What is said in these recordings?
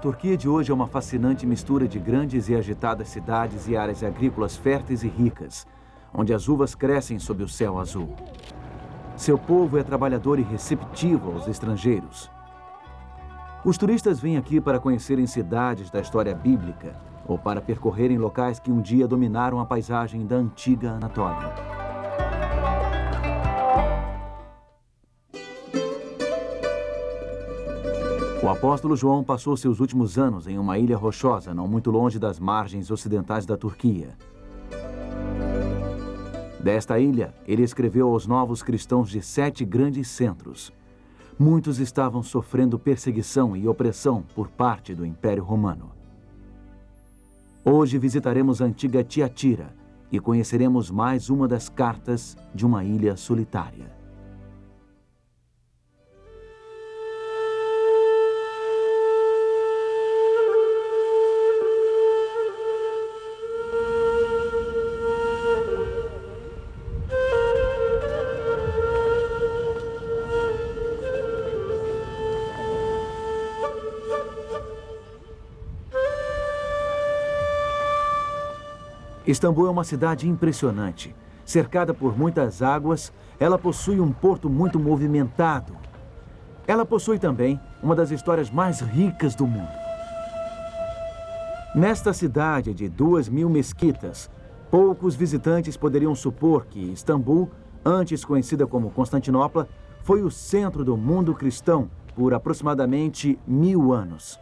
Turquia de hoje é uma fascinante mistura de grandes e agitadas cidades e áreas agrícolas férteis e ricas, onde as uvas crescem sob o céu azul. Seu povo é trabalhador e receptivo aos estrangeiros. Os turistas vêm aqui para conhecerem cidades da história bíblica ou para percorrerem locais que um dia dominaram a paisagem da antiga Anatólia. O apóstolo João passou seus últimos anos em uma ilha rochosa, não muito longe das margens ocidentais da Turquia. Desta ilha, ele escreveu aos novos cristãos de sete grandes centros. Muitos estavam sofrendo perseguição e opressão por parte do Império Romano. Hoje visitaremos a antiga Tiatira e conheceremos mais uma das cartas de uma ilha solitária. Istambul é uma cidade impressionante. Cercada por muitas águas, ela possui um porto muito movimentado. Ela possui também uma das histórias mais ricas do mundo. Nesta cidade de duas mil mesquitas, poucos visitantes poderiam supor que Istambul, antes conhecida como Constantinopla, foi o centro do mundo cristão por aproximadamente mil anos.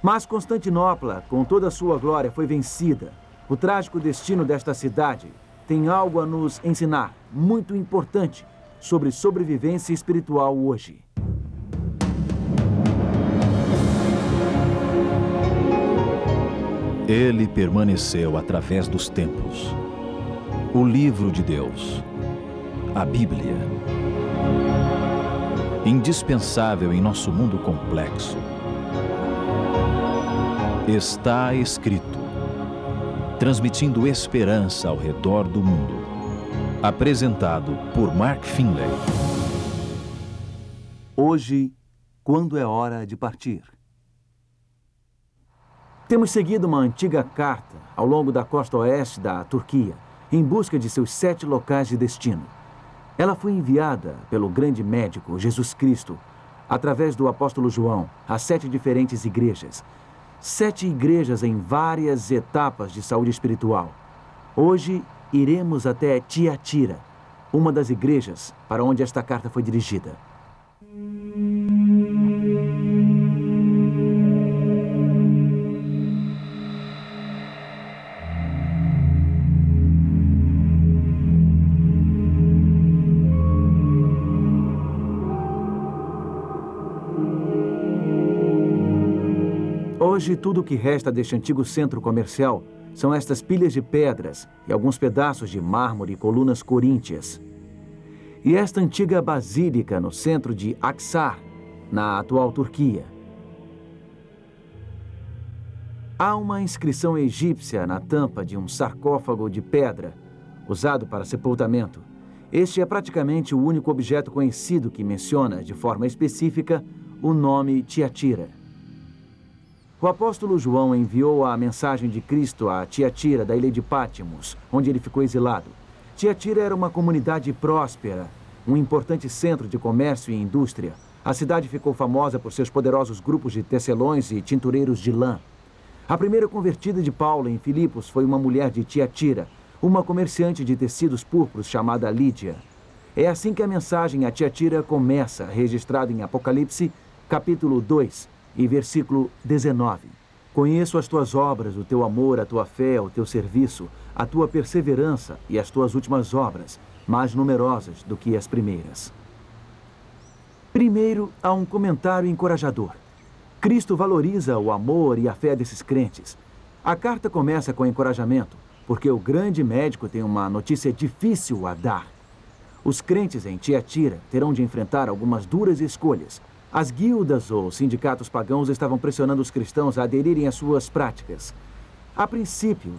Mas Constantinopla, com toda a sua glória, foi vencida. O trágico destino desta cidade tem algo a nos ensinar, muito importante, sobre sobrevivência espiritual hoje. Ele permaneceu através dos tempos. O livro de Deus, a Bíblia. Indispensável em nosso mundo complexo Está escrito, transmitindo esperança ao redor do mundo. Apresentado por Mark Finlay. Hoje, quando é hora de partir. Temos seguido uma antiga carta ao longo da costa oeste da Turquia, em busca de seus sete locais de destino. Ela foi enviada pelo grande médico Jesus Cristo, através do apóstolo João, a sete diferentes igrejas, sete igrejas em várias etapas de saúde espiritual. Hoje iremos até Tiatira, uma das igrejas para onde esta carta foi dirigida. Hoje, tudo o que resta deste antigo centro comercial são estas pilhas de pedras e alguns pedaços de mármore e colunas coríntias. E esta antiga basílica no centro de Aksar, na atual Turquia. Há uma inscrição egípcia na tampa de um sarcófago de pedra, usado para sepultamento. Este é praticamente o único objeto conhecido que menciona, de forma específica, o nome Tiatira. O apóstolo João enviou a mensagem de Cristo a Tiatira, da ilha de Pátimos, onde ele ficou exilado. Tiatira era uma comunidade próspera, um importante centro de comércio e indústria. A cidade ficou famosa por seus poderosos grupos de tecelões e tintureiros de lã. A primeira convertida de Paulo em Filipos foi uma mulher de Tiatira, uma comerciante de tecidos púrpuros chamada Lídia. É assim que a mensagem a Tiatira começa, registrada em Apocalipse, capítulo 2, e versículo 19. Conheço as tuas obras, o teu amor, a tua fé, o teu serviço, a tua perseverança e as tuas últimas obras, mais numerosas do que as primeiras. Primeiro, há um comentário encorajador. Cristo valoriza o amor e a fé desses crentes. A carta começa com encorajamento, porque o grande médico tem uma notícia difícil a dar. Os crentes em Tiatira terão de enfrentar algumas duras escolhas, as guildas ou sindicatos pagãos estavam pressionando os cristãos a aderirem às suas práticas. A princípio,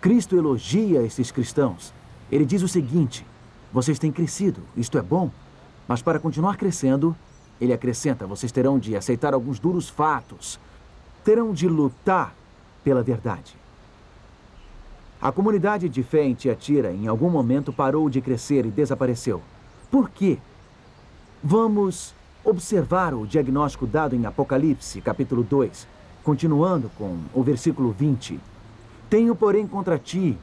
Cristo elogia esses cristãos. Ele diz o seguinte: vocês têm crescido, isto é bom, mas para continuar crescendo, Ele acrescenta: vocês terão de aceitar alguns duros fatos. Terão de lutar pela verdade. A comunidade de fé em Tiatira, em algum momento, parou de crescer e desapareceu. Por quê? Vamos observar o diagnóstico dado em Apocalipse, capítulo 2, continuando com o versículo 20. Tenho, porém, contra ti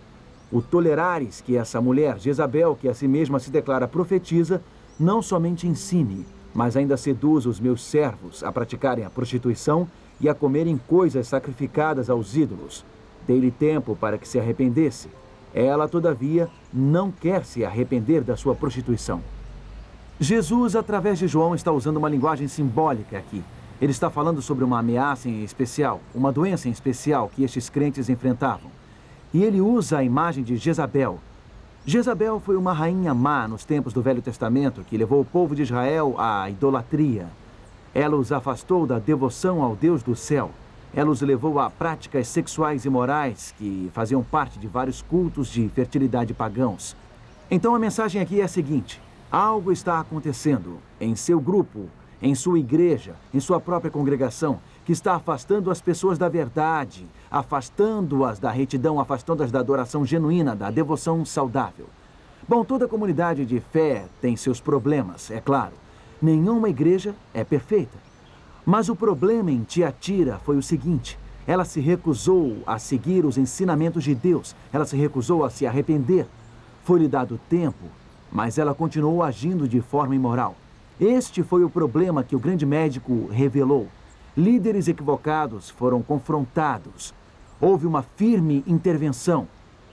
o tolerares que essa mulher, Jezabel, que a si mesma se declara profetiza, não somente ensine, mas ainda seduz os meus servos a praticarem a prostituição e a comerem coisas sacrificadas aos ídolos. Dei-lhe tempo para que se arrependesse. Ela, todavia, não quer se arrepender da sua prostituição. Jesus, através de João, está usando uma linguagem simbólica aqui. Ele está falando sobre uma ameaça em especial, uma doença em especial que estes crentes enfrentavam. E ele usa a imagem de Jezabel. Jezabel foi uma rainha má nos tempos do Velho Testamento que levou o povo de Israel à idolatria. Ela os afastou da devoção ao Deus do céu. Ela os levou a práticas sexuais imorais que faziam parte de vários cultos de fertilidade pagãos. Então a mensagem aqui é a seguinte: algo está acontecendo em seu grupo, em sua igreja, em sua própria congregação, que está afastando as pessoas da verdade, afastando-as da retidão, afastando-as da adoração genuína, da devoção saudável. Bom, toda comunidade de fé tem seus problemas, é claro. Nenhuma igreja é perfeita. Mas o problema em Tiatira foi o seguinte: ela se recusou a seguir os ensinamentos de Deus, ela se recusou a se arrepender. Foi-lhe dado tempo, mas ela continuou agindo de forma imoral. Este foi o problema que o grande médico revelou. Líderes equivocados foram confrontados. Houve uma firme intervenção.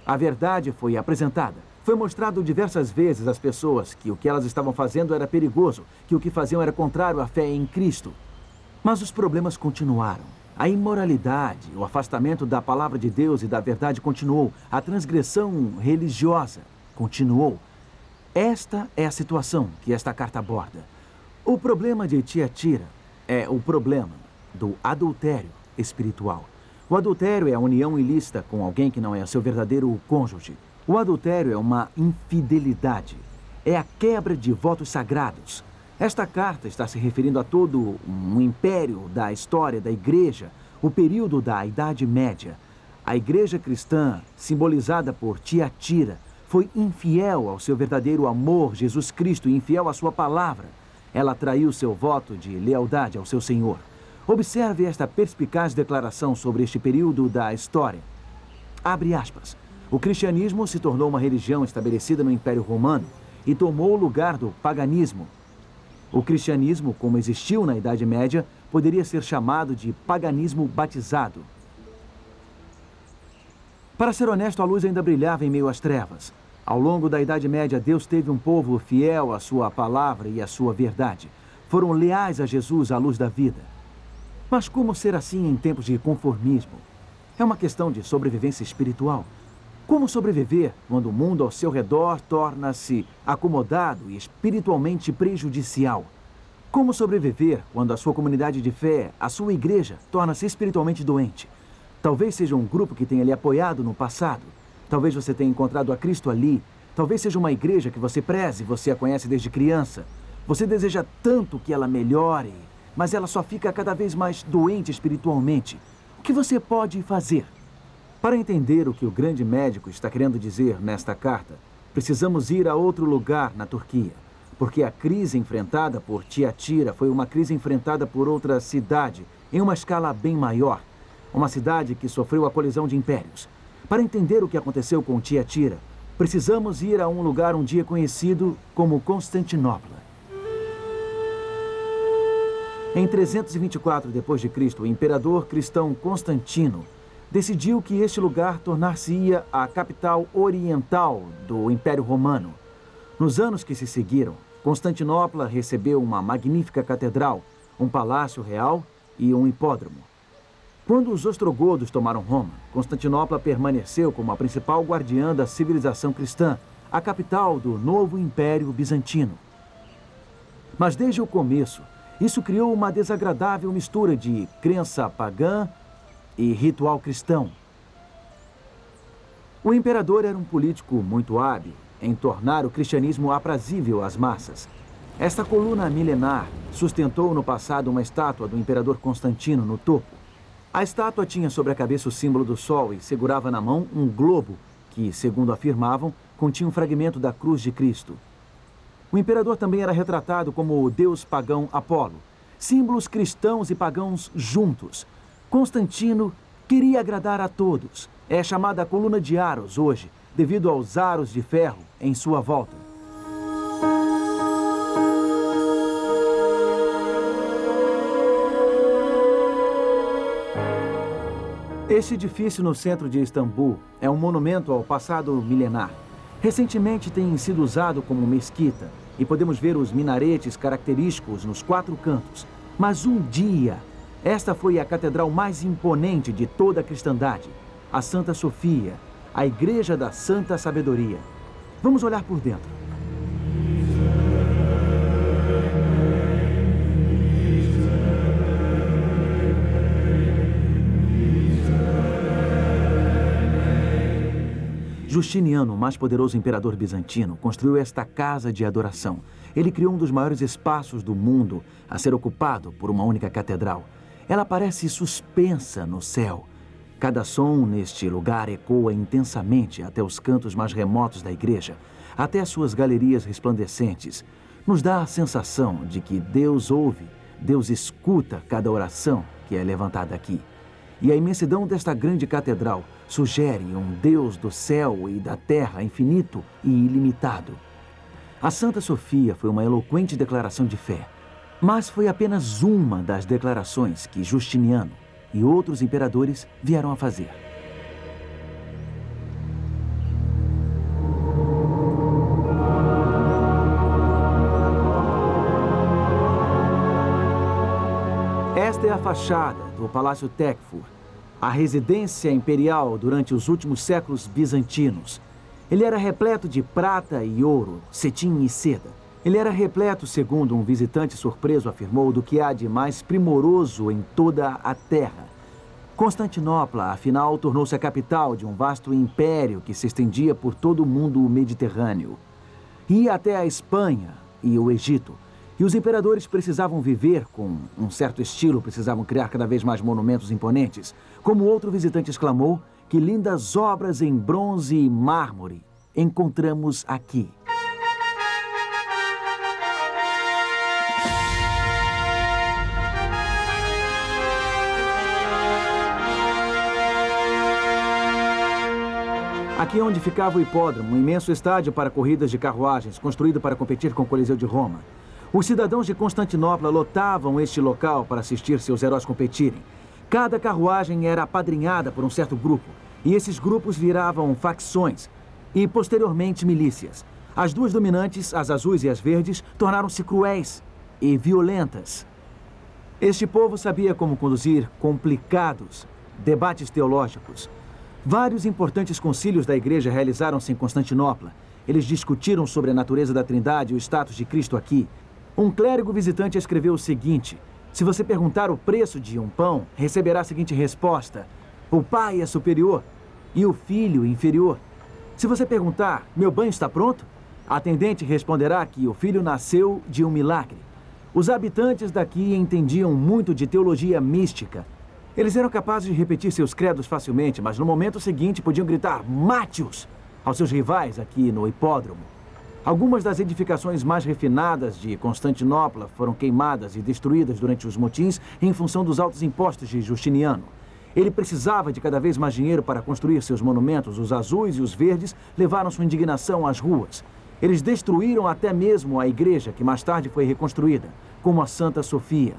A verdade foi apresentada. Foi mostrado diversas vezes às pessoas que o que elas estavam fazendo era perigoso, que o que faziam era contrário à fé em Cristo. Mas os problemas continuaram. A imoralidade, o afastamento da palavra de Deus e da verdade continuou. A transgressão religiosa continuou. Esta é a situação que esta carta aborda. O problema de Tiatira é o problema do adultério espiritual. O adultério é a união ilícita com alguém que não é seu verdadeiro cônjuge. O adultério é uma infidelidade. É a quebra de votos sagrados. Esta carta está se referindo a todo um império da história da igreja, o período da Idade Média. A igreja cristã, simbolizada por Tiatira, foi infiel ao seu verdadeiro amor, Jesus Cristo, e infiel à sua palavra. Ela traiu seu voto de lealdade ao seu Senhor. Observe esta perspicaz declaração sobre este período da história. Abre aspas. O cristianismo se tornou uma religião estabelecida no Império Romano e tomou o lugar do paganismo. O cristianismo, como existiu na Idade Média, poderia ser chamado de paganismo batizado. Para ser honesto, a luz ainda brilhava em meio às trevas. Ao longo da Idade Média, Deus teve um povo fiel à sua palavra e à sua verdade. Foram leais a Jesus à luz da vida. Mas como ser assim em tempos de conformismo? É uma questão de sobrevivência espiritual. Como sobreviver quando o mundo ao seu redor torna-se acomodado e espiritualmente prejudicial? Como sobreviver quando a sua comunidade de fé, a sua igreja, torna-se espiritualmente doente? Talvez seja um grupo que tenha lhe apoiado no passado. Talvez você tenha encontrado a Cristo ali. Talvez seja uma igreja que você preze, você a conhece desde criança. Você deseja tanto que ela melhore, mas ela só fica cada vez mais doente espiritualmente. O que você pode fazer? Para entender o que o grande médico está querendo dizer nesta carta, precisamos ir a outro lugar na Turquia, porque a crise enfrentada por Tiatira foi uma crise enfrentada por outra cidade, em uma escala bem maior. Uma cidade que sofreu a colisão de impérios. Para entender o que aconteceu com Tiatira, precisamos ir a um lugar um dia conhecido como Constantinopla. Em 324 d.C., o imperador cristão Constantino decidiu que este lugar tornar-se-ia a capital oriental do Império Romano. Nos anos que se seguiram, Constantinopla recebeu uma magnífica catedral, um palácio real e um hipódromo. Quando os ostrogodos tomaram Roma, Constantinopla permaneceu como a principal guardiã da civilização cristã, a capital do novo Império Bizantino. Mas desde o começo, isso criou uma desagradável mistura de crença pagã e ritual cristão. O imperador era um político muito hábil em tornar o cristianismo aprazível às massas. Esta coluna milenar sustentou no passado uma estátua do imperador Constantino no topo. A estátua tinha sobre a cabeça o símbolo do sol e segurava na mão um globo que, segundo afirmavam, continha um fragmento da cruz de Cristo. O imperador também era retratado como o deus pagão Apolo, símbolos cristãos e pagãos juntos. Constantino queria agradar a todos. É chamada coluna de Aros hoje, devido aos aros de ferro em sua volta. Este edifício no centro de Istambul é um monumento ao passado milenar. Recentemente tem sido usado como mesquita e podemos ver os minaretes característicos nos quatro cantos. Mas um dia, esta foi a catedral mais imponente de toda a cristandade, a Santa Sofia, a Igreja da Santa Sabedoria. Vamos olhar por dentro. Justiniano, o mais poderoso imperador bizantino, construiu esta casa de adoração. Ele criou um dos maiores espaços do mundo a ser ocupado por uma única catedral. Ela parece suspensa no céu. Cada som neste lugar ecoa intensamente até os cantos mais remotos da igreja, até suas galerias resplandecentes. Nos dá a sensação de que Deus ouve, Deus escuta cada oração que é levantada aqui. E a imensidão desta grande catedral sugere um Deus do céu e da terra infinito e ilimitado. A Santa Sofia foi uma eloquente declaração de fé, mas foi apenas uma das declarações que Justiniano e outros imperadores vieram a fazer. Esta é a fachada do Palácio Tekfur, a residência imperial durante os últimos séculos bizantinos. Ele era repleto de prata e ouro, cetim e seda. Ele era repleto, segundo um visitante surpreso afirmou, do que há de mais primoroso em toda a terra. Constantinopla, afinal, tornou-se a capital de um vasto império que se estendia por todo o mundo mediterrâneo. Ia até a Espanha e o Egito. E os imperadores precisavam viver com um certo estilo, precisavam criar cada vez mais monumentos imponentes. Como outro visitante exclamou, que lindas obras em bronze e mármore encontramos aqui. Aqui é onde ficava o hipódromo, um imenso estádio para corridas de carruagens, construído para competir com o Coliseu de Roma. Os cidadãos de Constantinopla lotavam este local para assistir seus heróis competirem. Cada carruagem era apadrinhada por um certo grupo, e esses grupos viravam facções e, posteriormente, milícias. As duas dominantes, as azuis e as verdes, tornaram-se cruéis e violentas. Este povo sabia como conduzir complicados debates teológicos. Vários importantes concílios da igreja realizaram-se em Constantinopla. Eles discutiram sobre a natureza da Trindade e o status de Cristo aqui. Um clérigo visitante escreveu o seguinte: Se você perguntar o preço de um pão, receberá a seguinte resposta: O pai é superior e o filho inferior. Se você perguntar: Meu banho está pronto? A atendente responderá que o filho nasceu de um milagre. Os habitantes daqui entendiam muito de teologia mística. Eles eram capazes de repetir seus credos facilmente, mas no momento seguinte podiam gritar Mátios aos seus rivais aqui no hipódromo. Algumas das edificações mais refinadas de Constantinopla foram queimadas e destruídas durante os motins em função dos altos impostos de Justiniano. Ele precisava de cada vez mais dinheiro para construir seus monumentos. Os azuis e os verdes levaram sua indignação às ruas. Eles destruíram até mesmo a igreja, que mais tarde foi reconstruída, como a Santa Sofia.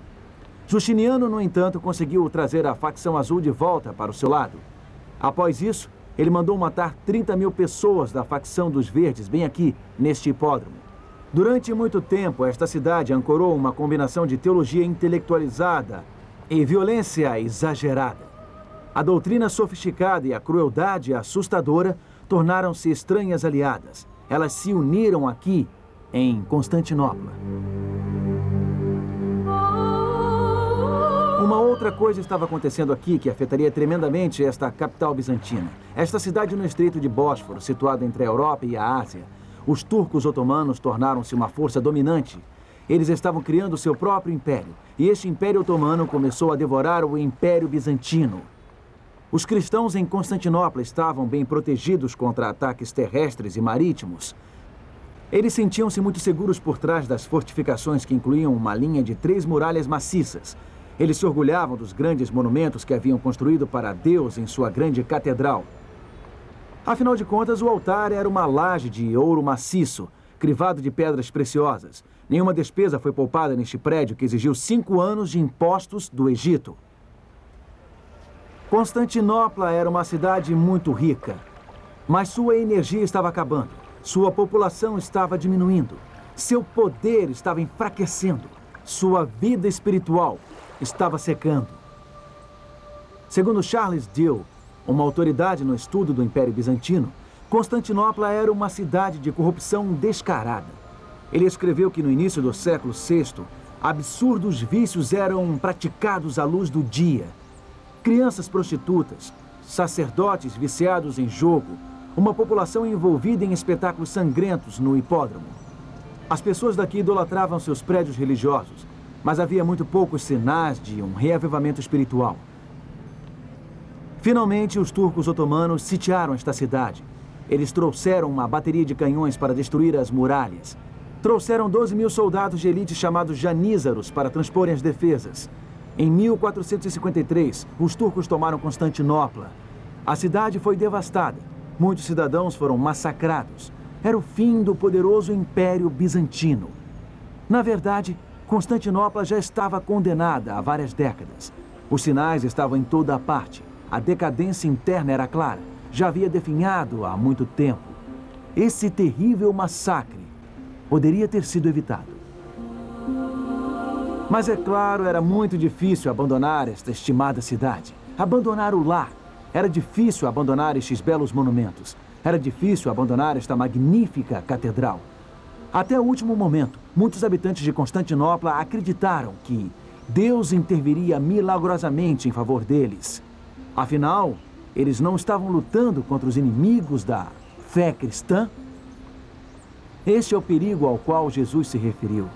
Justiniano, no entanto, conseguiu trazer a facção azul de volta para o seu lado. Após isso, ele mandou matar 30 mil pessoas da facção dos Verdes, bem aqui, neste hipódromo. Durante muito tempo, esta cidade ancorou uma combinação de teologia intelectualizada e violência exagerada. A doutrina sofisticada e a crueldade assustadora tornaram-se estranhas aliadas. Elas se uniram aqui, em Constantinopla. Uma outra coisa estava acontecendo aqui que afetaria tremendamente esta capital bizantina. Esta cidade no estreito de Bósforo, situada entre a Europa e a Ásia. Os turcos otomanos tornaram-se uma força dominante. Eles estavam criando seu próprio império. E este Império Otomano começou a devorar o Império Bizantino. Os cristãos em Constantinopla estavam bem protegidos contra ataques terrestres e marítimos. Eles sentiam-se muito seguros por trás das fortificações que incluíam uma linha de três muralhas maciças. Eles se orgulhavam dos grandes monumentos que haviam construído para Deus em sua grande catedral. Afinal de contas, o altar era uma laje de ouro maciço, crivado de pedras preciosas. Nenhuma despesa foi poupada neste prédio que exigiu cinco anos de impostos do Egito. Constantinopla era uma cidade muito rica, mas sua energia estava acabando. Sua população estava diminuindo. Seu poder estava enfraquecendo. Sua vida espiritual estava secando. Segundo Charles Dill, uma autoridade no estudo do Império Bizantino, Constantinopla era uma cidade de corrupção descarada. Ele escreveu que no início do século VI, absurdos vícios eram praticados à luz do dia crianças prostitutas, sacerdotes viciados em jogo, uma população envolvida em espetáculos sangrentos no hipódromo. As pessoas daqui idolatravam seus prédios religiosos, mas havia muito poucos sinais de um reavivamento espiritual. Finalmente, os turcos otomanos sitiaram esta cidade. Eles trouxeram uma bateria de canhões para destruir as muralhas. Trouxeram 12 mil soldados de elite chamados janízaros para transporem as defesas. Em 1453, os turcos tomaram Constantinopla. A cidade foi devastada. Muitos cidadãos foram massacrados. Era o fim do poderoso Império Bizantino. Na verdade, Constantinopla já estava condenada há várias décadas. Os sinais estavam em toda a parte. A decadência interna era clara. Já havia definhado há muito tempo. Esse terrível massacre poderia ter sido evitado. Mas é claro, era muito difícil abandonar esta estimada cidade. Abandonar o lar. Era difícil abandonar estes belos monumentos. Era difícil abandonar esta magnífica catedral. Até o último momento, muitos habitantes de Constantinopla acreditaram que Deus interviria milagrosamente em favor deles. Afinal, eles não estavam lutando contra os inimigos da fé cristã? Este é o perigo ao qual Jesus se referiu.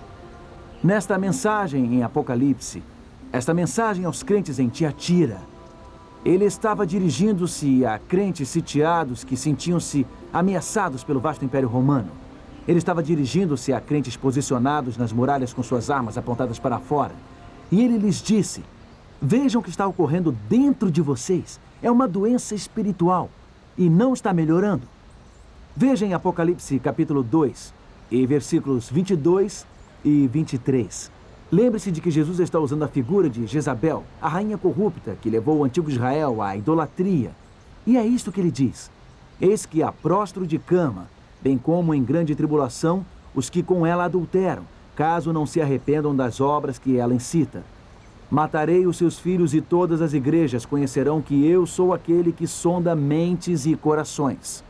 Nesta mensagem em Apocalipse, esta mensagem aos crentes em Tiatira, ele estava dirigindo-se a crentes sitiados que sentiam-se ameaçados pelo vasto Império Romano. Ele estava dirigindo-se a crentes posicionados nas muralhas com suas armas apontadas para fora. E ele lhes disse: Vejam o que está ocorrendo dentro de vocês. É uma doença espiritual e não está melhorando. Vejam em Apocalipse capítulo 2 e versículos 22 e 23. Lembre-se de que Jesus está usando a figura de Jezabel, a rainha corrupta que levou o antigo Israel à idolatria. E é isto que ele diz: Eis que a prostro de cama, bem como em grande tribulação, os que com ela adulteram, caso não se arrependam das obras que ela incita. Matarei os seus filhos e todas as igrejas conhecerão que eu sou aquele que sonda mentes e corações.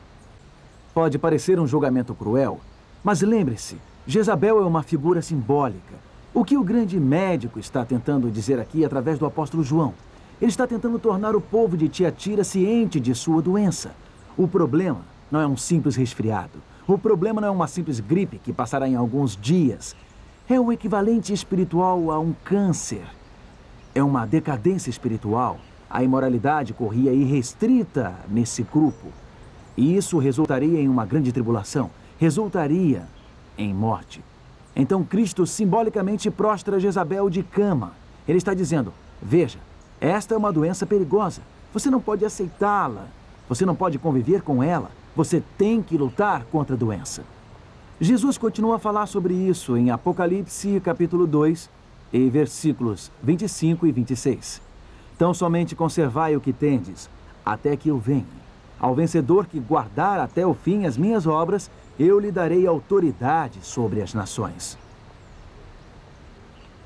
Pode parecer um julgamento cruel, mas lembre-se, Jezabel é uma figura simbólica. O que o grande médico está tentando dizer aqui através do apóstolo João? Ele está tentando tornar o povo de Tiatira ciente de sua doença. O problema não é um simples resfriado. O problema não é uma simples gripe que passará em alguns dias. É o equivalente espiritual a um câncer. É uma decadência espiritual. A imoralidade corria irrestrita nesse grupo. E isso resultaria em uma grande tribulação. Resultaria em morte. Então Cristo simbolicamente prostra Jezabel de cama. Ele está dizendo: Veja, esta é uma doença perigosa. Você não pode aceitá-la. Você não pode conviver com ela. Você tem que lutar contra a doença. Jesus continua a falar sobre isso em Apocalipse, capítulo 2, e versículos 25 e 26. Então somente conservai o que tendes, até que eu venha. Ao vencedor que guardar até o fim as minhas obras, eu lhe darei autoridade sobre as nações.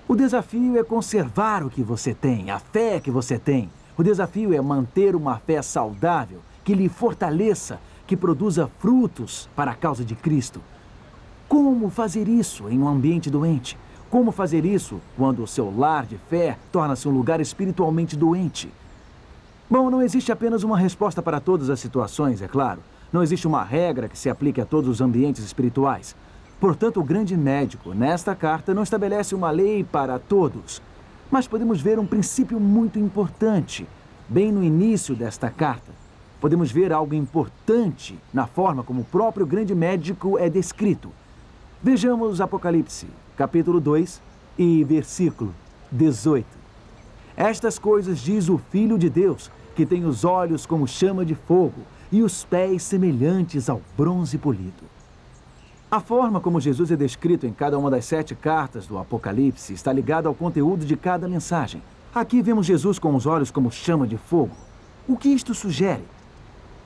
O desafio é conservar o que você tem, a fé que você tem. O desafio é manter uma fé saudável, que lhe fortaleça, que produza frutos para a causa de Cristo. Como fazer isso em um ambiente doente? Como fazer isso quando o seu lar de fé torna-se um lugar espiritualmente doente? Bom, não existe apenas uma resposta para todas as situações, é claro. Não existe uma regra que se aplique a todos os ambientes espirituais. Portanto, o grande médico, nesta carta, não estabelece uma lei para todos, mas podemos ver um princípio muito importante, bem no início desta carta. Podemos ver algo importante na forma como o próprio grande médico é descrito. Vejamos Apocalipse, capítulo 2 e versículo 18. Estas coisas diz o Filho de Deus, que tem os olhos como chama de fogo e os pés semelhantes ao bronze polido. A forma como Jesus é descrito em cada uma das sete cartas do Apocalipse está ligada ao conteúdo de cada mensagem. Aqui vemos Jesus com os olhos como chama de fogo. O que isto sugere?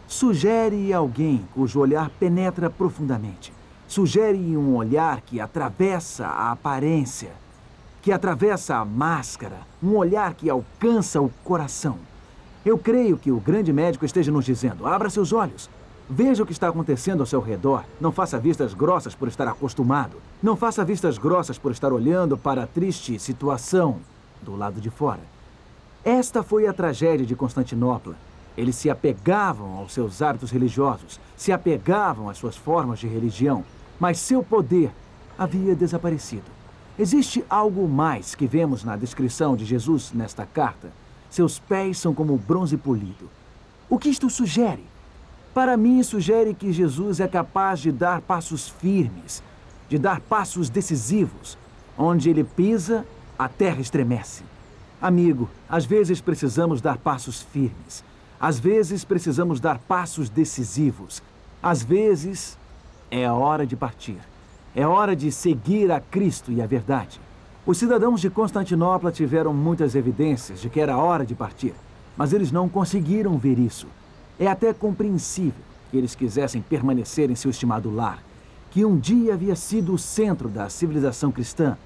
Sugere alguém cujo olhar penetra profundamente. Sugere um olhar que atravessa a aparência, que atravessa a máscara, um olhar que alcança o coração. Eu creio que o grande médico esteja nos dizendo: abra seus olhos, Veja o que está acontecendo ao seu redor. Não faça vistas grossas por estar acostumado. Não faça vistas grossas por estar olhando para a triste situação do lado de fora. Esta foi a tragédia de Constantinopla. Eles se apegavam aos seus hábitos religiosos, se apegavam às suas formas de religião, mas seu poder havia desaparecido. Existe algo mais que vemos na descrição de Jesus nesta carta. Seus pés são como bronze polido. O que isto sugere? Para mim, sugere que Jesus é capaz de dar passos firmes, de dar passos decisivos. Onde ele pisa, a terra estremece. Amigo, às vezes precisamos dar passos firmes. Às vezes precisamos dar passos decisivos. Às vezes é a hora de partir. É hora de seguir a Cristo e a verdade. Os cidadãos de Constantinopla tiveram muitas evidências de que era hora de partir, mas eles não conseguiram ver isso. É até compreensível que eles quisessem permanecer em seu estimado lar, que um dia havia sido o centro da civilização cristã.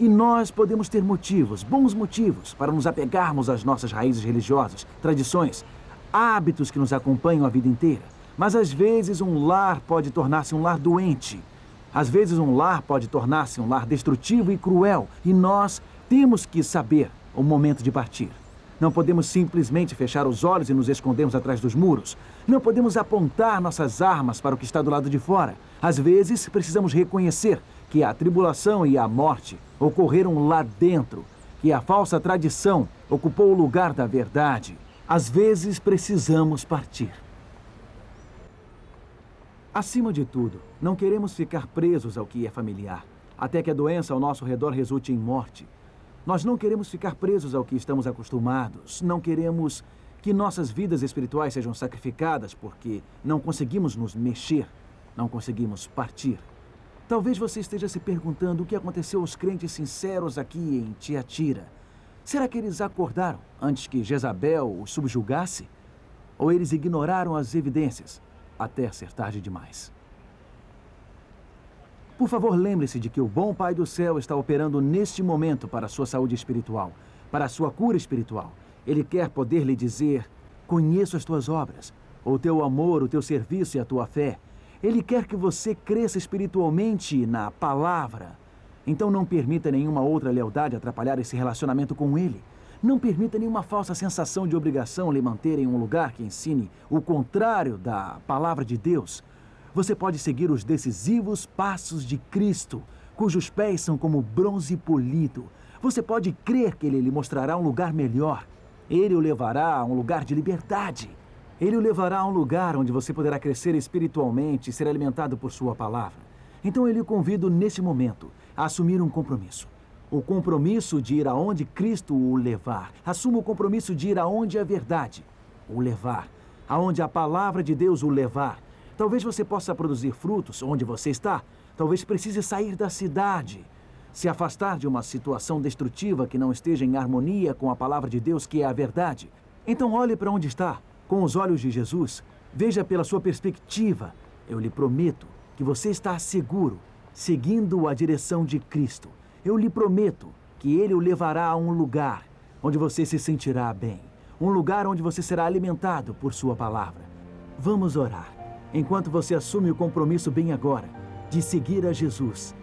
E nós podemos ter motivos, bons motivos, para nos apegarmos às nossas raízes religiosas, tradições, hábitos que nos acompanham a vida inteira. Mas às vezes um lar pode tornar-se um lar doente. Às vezes um lar pode tornar-se um lar destrutivo e cruel. E nós temos que saber o momento de partir. Não podemos simplesmente fechar os olhos e nos escondermos atrás dos muros. Não podemos apontar nossas armas para o que está do lado de fora. Às vezes, precisamos reconhecer que a tribulação e a morte ocorreram lá dentro, que a falsa tradição ocupou o lugar da verdade. Às vezes, precisamos partir. Acima de tudo, não queremos ficar presos ao que é familiar, até que a doença ao nosso redor resulte em morte. Nós não queremos ficar presos ao que estamos acostumados. Não queremos que nossas vidas espirituais sejam sacrificadas porque não conseguimos nos mexer, não conseguimos partir. Talvez você esteja se perguntando o que aconteceu aos crentes sinceros aqui em Tiatira. Será que eles acordaram antes que Jezabel os subjugasse? Ou eles ignoraram as evidências até ser tarde demais? Por favor, lembre-se de que o bom Pai do céu está operando neste momento para a sua saúde espiritual, para a sua cura espiritual. Ele quer poder lhe dizer: Conheço as tuas obras, o teu amor, o teu serviço e a tua fé. Ele quer que você cresça espiritualmente na palavra. Então não permita nenhuma outra lealdade atrapalhar esse relacionamento com Ele. Não permita nenhuma falsa sensação de obrigação lhe manter em um lugar que ensine o contrário da palavra de Deus. Você pode seguir os decisivos passos de Cristo, cujos pés são como bronze polido. Você pode crer que ele lhe mostrará um lugar melhor. Ele o levará a um lugar de liberdade. Ele o levará a um lugar onde você poderá crescer espiritualmente e ser alimentado por sua palavra. Então eu lhe convido nesse momento a assumir um compromisso. O compromisso de ir aonde Cristo o levar. Assuma o compromisso de ir aonde a verdade o levar. Aonde a palavra de Deus o levar. Talvez você possa produzir frutos onde você está. Talvez precise sair da cidade. Se afastar de uma situação destrutiva que não esteja em harmonia com a palavra de Deus, que é a verdade. Então olhe para onde está, com os olhos de Jesus. Veja pela sua perspectiva. Eu lhe prometo que você está seguro, seguindo a direção de Cristo. Eu lhe prometo que Ele o levará a um lugar onde você se sentirá bem. Um lugar onde você será alimentado por Sua palavra. Vamos orar enquanto você assume o compromisso bem agora de seguir a Jesus